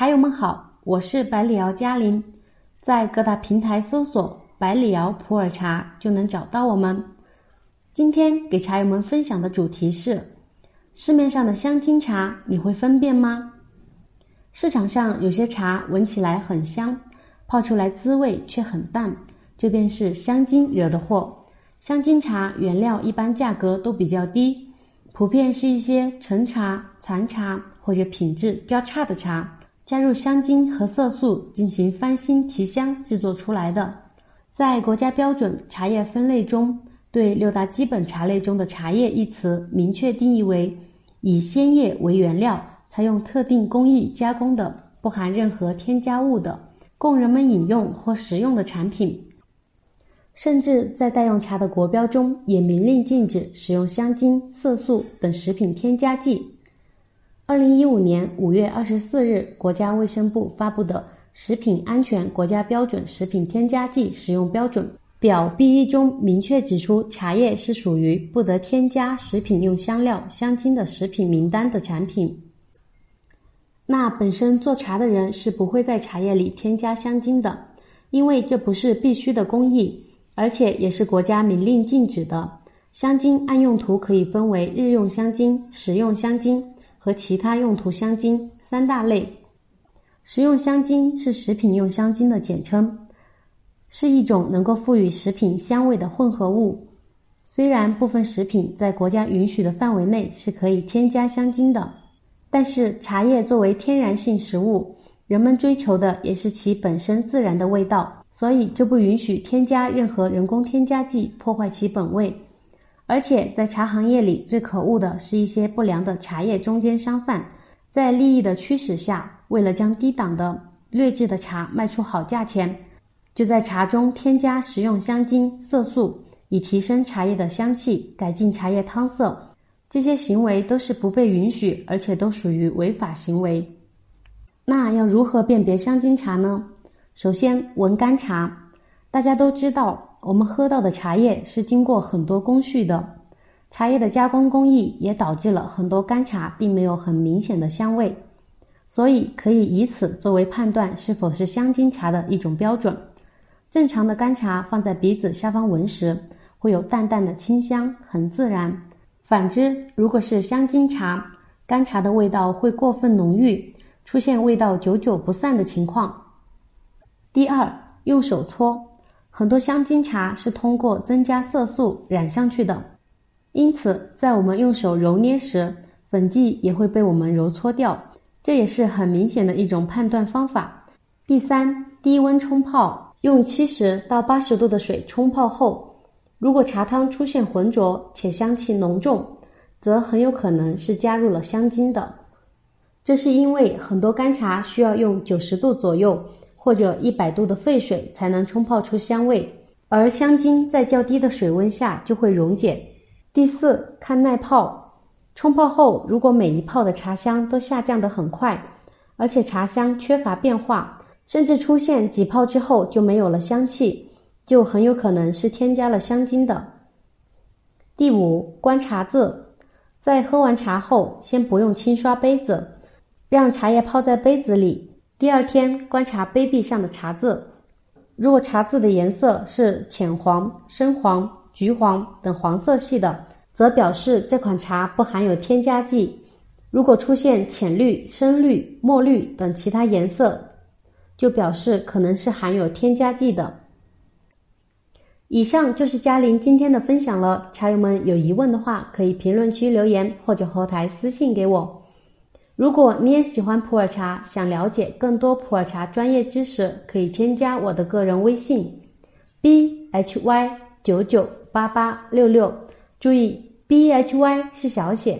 茶友们好，我是百里瑶嘉玲，在各大平台搜索“百里瑶普洱茶”就能找到我们。今天给茶友们分享的主题是：市面上的香精茶你会分辨吗？市场上有些茶闻起来很香，泡出来滋味却很淡，这便是香精惹的祸。香精茶原料一般价格都比较低，普遍是一些陈茶、残茶或者品质较差的茶。加入香精和色素进行翻新提香制作出来的，在国家标准茶叶分类中，对六大基本茶类中的“茶叶”一词明确定义为以鲜叶为原料，采用特定工艺加工的，不含任何添加物的，供人们饮用或食用的产品。甚至在代用茶的国标中也明令禁止使用香精、色素等食品添加剂。二零一五年五月二十四日，国家卫生部发布的《食品安全国家标准食品添加剂使用标准》表 B 一中明确指出，茶叶是属于不得添加食品用香料、香精的食品名单的产品。那本身做茶的人是不会在茶叶里添加香精的，因为这不是必须的工艺，而且也是国家明令禁止的。香精按用途可以分为日用香精、食用香精。和其他用途香精三大类，食用香精是食品用香精的简称，是一种能够赋予食品香味的混合物。虽然部分食品在国家允许的范围内是可以添加香精的，但是茶叶作为天然性食物，人们追求的也是其本身自然的味道，所以就不允许添加任何人工添加剂破坏其本味。而且，在茶行业里，最可恶的是一些不良的茶叶中间商贩，在利益的驱使下，为了将低档的劣质的茶卖出好价钱，就在茶中添加食用香精、色素，以提升茶叶的香气，改进茶叶汤色。这些行为都是不被允许，而且都属于违法行为。那要如何辨别香精茶呢？首先，闻干茶，大家都知道。我们喝到的茶叶是经过很多工序的，茶叶的加工工艺也导致了很多干茶并没有很明显的香味，所以可以以此作为判断是否是香精茶的一种标准。正常的干茶放在鼻子下方闻时，会有淡淡的清香，很自然。反之，如果是香精茶，干茶的味道会过分浓郁，出现味道久久不散的情况。第二，用手搓。很多香精茶是通过增加色素染上去的，因此在我们用手揉捏时，粉剂也会被我们揉搓掉，这也是很明显的一种判断方法。第三，低温冲泡，用七十到八十度的水冲泡后，如果茶汤出现浑浊且香气浓重，则很有可能是加入了香精的。这是因为很多干茶需要用九十度左右。或者一百度的沸水才能冲泡出香味，而香精在较低的水温下就会溶解。第四，看耐泡，冲泡后如果每一泡的茶香都下降得很快，而且茶香缺乏变化，甚至出现几泡之后就没有了香气，就很有可能是添加了香精的。第五，观茶渍，在喝完茶后，先不用轻刷杯子，让茶叶泡在杯子里。第二天观察杯壁上的茶渍，如果茶渍的颜色是浅黄、深黄、橘黄等黄色系的，则表示这款茶不含有添加剂；如果出现浅绿、深绿、墨绿等其他颜色，就表示可能是含有添加剂的。以上就是嘉玲今天的分享了，茶友们有疑问的话，可以评论区留言或者后台私信给我。如果你也喜欢普洱茶，想了解更多普洱茶专业知识，可以添加我的个人微信：b h y 九九八八六六。注意，b h y 是小写。